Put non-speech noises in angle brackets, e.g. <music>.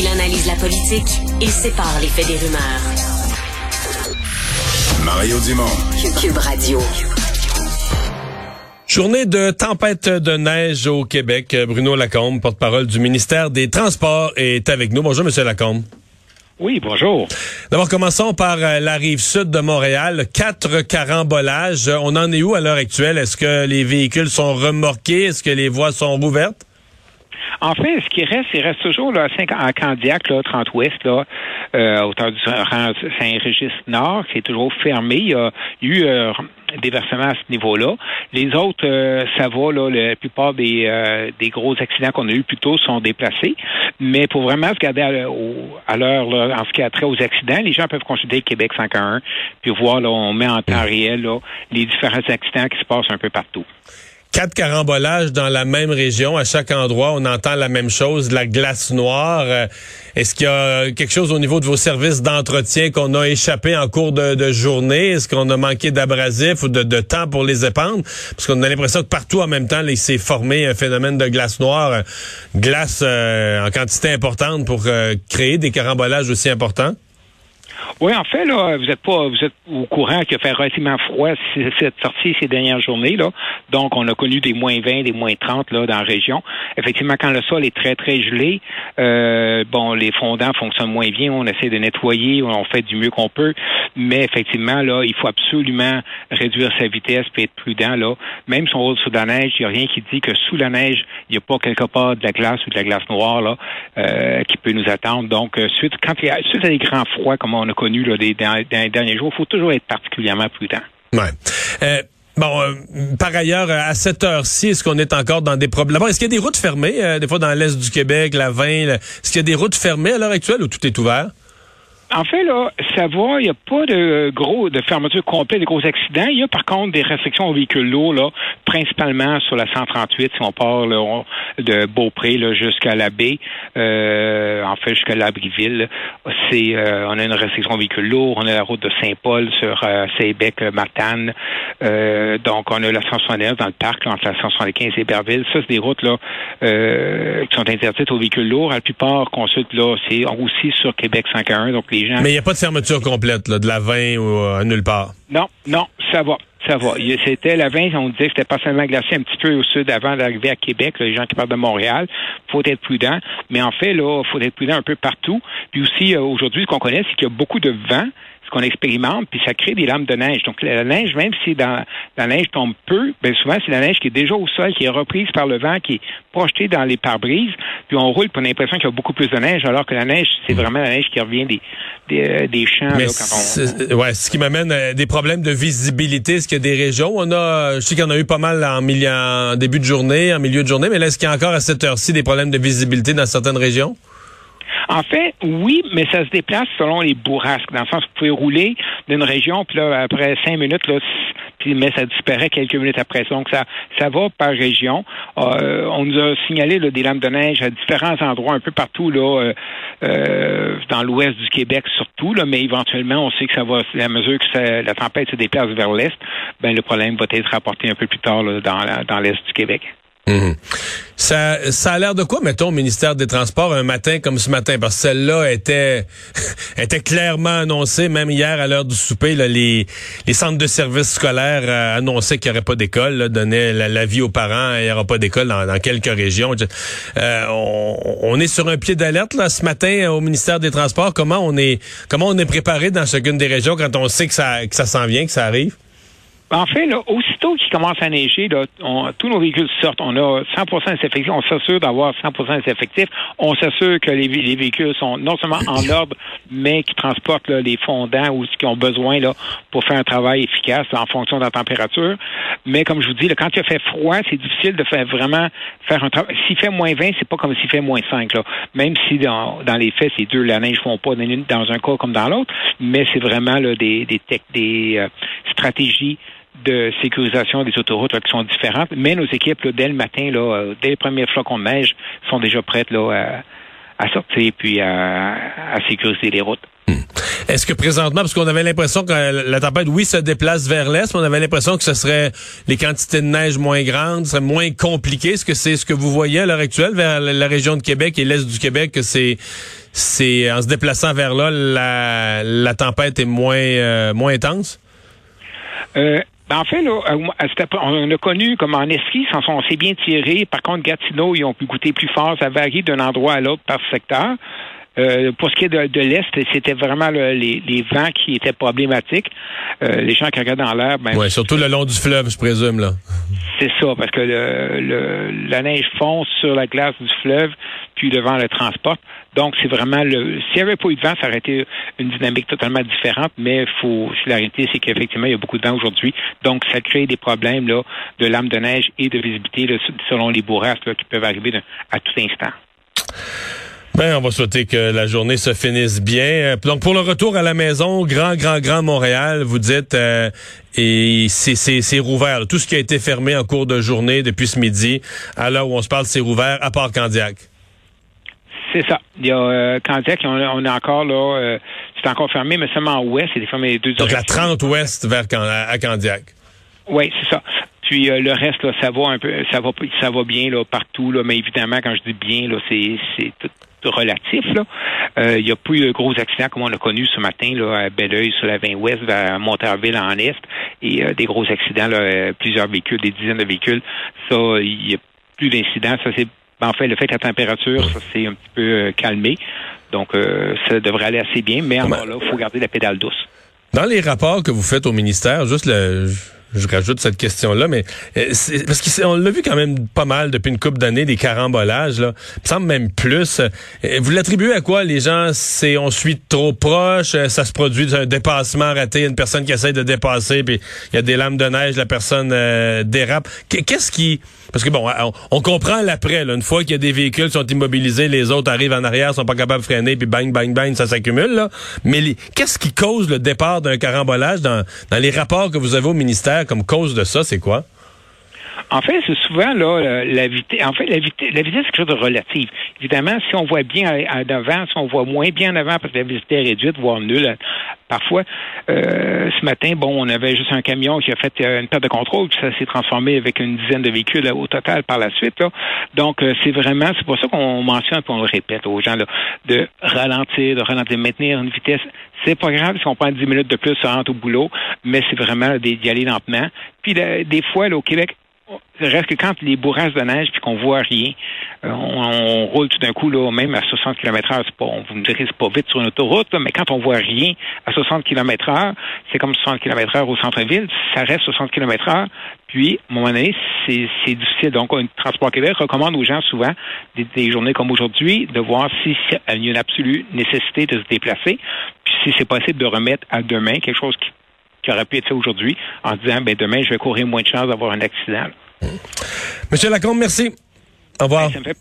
Il analyse la politique, il sépare les faits des rumeurs. Mario Dumont. Cube Radio. Journée de tempête de neige au Québec. Bruno Lacombe, porte-parole du ministère des Transports, est avec nous. Bonjour, Monsieur Lacombe. Oui, bonjour. D'abord, commençons par euh, la rive sud de Montréal. Quatre carambolages. On en est où à l'heure actuelle? Est-ce que les véhicules sont remorqués? Est-ce que les voies sont rouvertes? En fait, ce qui reste, il reste toujours là, à Candiac, là, 30 ouest, là, euh, hauteur du Saint-Régis Nord, qui est toujours fermé. Il y a eu euh, des versements à ce niveau-là. Les autres, euh, ça va, là, la plupart des, euh, des gros accidents qu'on a eu plus tôt sont déplacés. Mais pour vraiment se garder à, l'heure, en ce qui a trait aux accidents, les gens peuvent consulter Québec 511, puis voir, là, on met en temps réel là, les différents accidents qui se passent un peu partout quatre carambolages dans la même région. À chaque endroit, on entend la même chose, la glace noire. Euh, est-ce qu'il y a quelque chose au niveau de vos services d'entretien qu'on a échappé en cours de, journée? Est-ce qu'on a manqué d'abrasifs ou de, temps pour les épandre? Parce qu'on a l'impression que partout en même temps, il s'est formé un phénomène de glace noire, euh, glace euh, en quantité importante pour créer des carambolages aussi importants. Oui, en fait, là, vous êtes pas, vous êtes au courant qu'il a fait relativement froid cette sortie ces dernières journées, là. Donc, on a connu des moins 20, des moins 30, là, dans la région. Effectivement, quand le sol est très, très gelé, euh, bon, les fondants fonctionnent moins bien. On essaie de nettoyer, on fait du mieux qu'on peut. Mais effectivement, là, il faut absolument réduire sa vitesse et être prudent, là. Même si on roule sous la neige, il n'y a rien qui dit que sous la neige, il n'y a pas quelque part de la glace ou de la glace noire, là, euh, qui peut nous attendre. Donc, euh, suite, quand il y a, suite à des grands froids, comme on a connu dans, les derniers jours, il faut toujours être particulièrement prudent. Ouais. Euh, bon, euh, par ailleurs, à cette heure-ci, est-ce qu'on est encore dans des problèmes? Est-ce qu'il y a des routes fermées, euh, des fois dans l'est du Québec, la 20, est-ce qu'il y a des routes fermées à l'heure actuelle ou tout est ouvert? En fait, là, ça va, il n'y a pas de gros de fermeture complète, de gros accidents. Il y a par contre des restrictions aux véhicules lourds, là, principalement sur la 138, si on part de Beaupré là, jusqu'à la baie, euh, en fait jusqu'à l'Abriville. C'est euh, on a une restriction aux véhicules lourds, on a la route de Saint-Paul sur euh, Matane. Euh, donc on a la 179 dans le parc entre la 175 et Berville. Ça, c'est des routes là euh, qui sont interdites aux véhicules lourds. La plupart consultent là, c'est aussi sur Québec 501, donc mais il n'y a pas de fermeture complète là, de la 20 ou à nulle part. Non, non, ça va. Ça va. C'était la 20, on disait que c'était pas seulement glacé un petit peu au sud avant d'arriver à Québec, les gens qui parlent de Montréal. faut être prudent. Mais en fait, là, faut être prudent un peu partout. Puis aussi, euh, aujourd'hui, ce qu'on connaît, c'est qu'il y a beaucoup de vent ce qu'on expérimente, puis ça crée des lames de neige. Donc la neige, même si dans, la neige tombe peu, bien souvent c'est la neige qui est déjà au sol, qui est reprise par le vent, qui est projetée dans les pare-brises, puis on roule, puis on a l'impression qu'il y a beaucoup plus de neige, alors que la neige, c'est hmm. vraiment la neige qui revient des, des, euh, champs. là, quand on, Ouais, ce qui m'amène à des problèmes de visibilité. Est-ce qu'il y a des régions? On a, je sais qu'il y en a eu pas mal en, milieu, en début de journée, en milieu de journée, mais là, est-ce qu'il y a encore à cette heure-ci des problèmes de visibilité dans certaines régions? En fait, oui, mais ça se déplace selon les bourrasques. Dans le sens, vous pouvez rouler d'une région, puis là, après cinq minutes, là, mais ça disparaît quelques minutes après. Donc, ça, ça va par région. Euh, on nous a signalé des lames de neige à différents endroits, un peu partout, là, euh, euh, dans l'ouest du Québec surtout, là, mais éventuellement, on sait que ça va, à mesure que la tempête se déplace vers l'est, ben, le problème va être rapporté un peu plus tard là, dans l'est du Québec. Mhm. Ça, ça a l'air de quoi, mettons, au ministère des Transports un matin comme ce matin? Parce que celle-là était, <laughs> était clairement annoncée, même hier à l'heure du souper. les, les centres de services scolaires euh, annonçaient qu'il n'y aurait pas d'école, donnaient l'avis aux parents, il n'y aura pas d'école dans, quelques régions. Euh, on, est sur un pied d'alerte là ce matin au ministère des Transports. Comment on est comment on est préparé dans chacune des régions quand on sait que ça, que ça s'en vient, que ça arrive? En fait, là, aussitôt qu'il commence à neiger, là, tous nos véhicules sortent. On a 100 des effectifs. On s'assure d'avoir 100 des effectifs. On s'assure que les, véhicules sont non seulement en ordre, mais qui transportent les fondants ou ce qu'ils ont besoin là, pour faire un travail efficace en fonction de la température. Mais comme je vous dis, là, quand il fait froid, c'est difficile de faire vraiment faire un travail. S'il fait moins 20, c'est pas comme s'il fait moins 5. Là. Même si dans, dans les faits, ces deux, la neige font pas dans un cas comme dans l'autre, mais c'est vraiment là, des, des, des euh, stratégies de sécurisation des autoroutes qui sont différentes, mais nos équipes, dès le matin, là, euh, dès les premiers flocons de neige, sont déjà prêtes là, à sortir puis à, à sécuriser les routes. Hmm. Est-ce que présentement, parce qu'on avait l'impression que la tempête, oui, se déplace vers l'est, mais on avait l'impression que ce serait les quantités de neige moins grandes, ce serait moins compliqué. Est-ce que c'est ce que vous voyez à l'heure actuelle vers la région de Québec et l'est du Québec que c'est c'est en se déplaçant vers là, la, la tempête est moins euh, moins intense? Euh, ben, en fait, là, on a connu comme en Estrie, on s'est bien tiré. Par contre, Gatineau, ils ont pu goûter plus fort. Ça varie d'un endroit à l'autre par secteur. Euh, pour ce qui est de, l'Est, c'était vraiment les, vents qui étaient problématiques. Euh, les gens qui regardent dans l'air... Ben, oui, surtout le long du fleuve, je présume. là. C'est ça, parce que le, la neige fond sur la glace du fleuve, puis le vent le. Donc, c'est vraiment le. S'il n'y avait pas eu de vent, ça aurait été une dynamique totalement différente, mais faut. La réalité, c'est qu'effectivement, il y a beaucoup de vent aujourd'hui. Donc, ça crée des problèmes là, de lames de neige et de visibilité selon les bourrasques qui peuvent arriver à tout instant. Ben, on va souhaiter que la journée se finisse bien. Donc, pour le retour à la maison, grand, grand, grand Montréal, vous dites, euh, et c'est rouvert. Tout ce qui a été fermé en cours de journée depuis ce midi, à l'heure où on se parle, c'est rouvert, à part Candiac. C'est ça. Il y a euh, Candiac, on, est encore là, euh, c'est encore fermé, mais seulement ouest, c'est fermé les deux Donc, la 30 ouest vers à Candiac. Oui, c'est ça. Puis euh, le reste, là, ça va un peu, ça va, ça va bien là, partout. Là, mais évidemment, quand je dis bien, là, c'est, c'est tout relatif. Là. Euh, il n'y a plus de gros accidents comme on a connu ce matin là, à Belleuil sur la 20 ouest vers Monterville en est et euh, des gros accidents, là, plusieurs véhicules, des dizaines de véhicules. Ça, il n'y a plus d'incidents. Ça c'est en fait le fait que la température, ça s'est un petit peu calmé. Donc ça devrait aller assez bien, mais encore là, il faut garder la pédale douce. Dans les rapports que vous faites au ministère, juste le je rajoute cette question-là, mais euh, parce qu'on l'a vu quand même pas mal depuis une couple d'années, des carambolages, là. Il me semble même plus. Euh, vous l'attribuez à quoi? Les gens, c'est on suit trop proche, euh, ça se produit un dépassement raté, une personne qui essaie de dépasser, puis il y a des lames de neige, la personne dérape. Qu'est-ce qui... Parce que bon, on, comprend l'après, une fois qu'il y a des véhicules qui sont immobilisés, les autres arrivent en arrière, sont pas capables de freiner, puis bang, bang, bang, ça s'accumule. Mais qu'est-ce qui cause le départ d'un carambolage dans les rapports que vous avez au ministère? comme cause de ça, c'est quoi? En fait, c'est souvent là la vitesse. En fait, la vitesse, la vitesse, c'est quelque chose de relative. Évidemment, si on voit bien en avant, si on voit moins bien en avant parce que la vitesse est réduite, voire nulle, parfois. Euh, ce matin, bon, on avait juste un camion qui a fait euh, une perte de contrôle, puis ça s'est transformé avec une dizaine de véhicules au total par la suite. Là. Donc, euh, c'est vraiment, c'est pour ça qu'on mentionne, et on le répète aux gens, là, de ralentir, de ralentir, de maintenir une vitesse. C'est pas grave si on prend 10 minutes de plus, ça rentre au boulot, mais c'est vraiment d'y aller lentement. Puis des fois, là, au Québec, reste que quand les bourrasques de neige puis qu'on voit rien, euh, on, roule tout d'un coup là, même à 60 km heure. C'est pas, vous me direz c'est pas vite sur une autoroute, mais quand on voit rien à 60 km heure, c'est comme 60 km heure au centre-ville, ça reste 60 km heure. Puis, à un moment donné, c'est, difficile. Donc, un Transport Québec recommande aux gens souvent, des, journées comme aujourd'hui, de voir s'il y a une absolue nécessité de se déplacer, puis si c'est possible de remettre à demain quelque chose qui qui aurait pu être fait aujourd'hui en disant ben demain je vais courir moins de chances d'avoir un accident. Monsieur Lacombe, merci. Au revoir. Ben,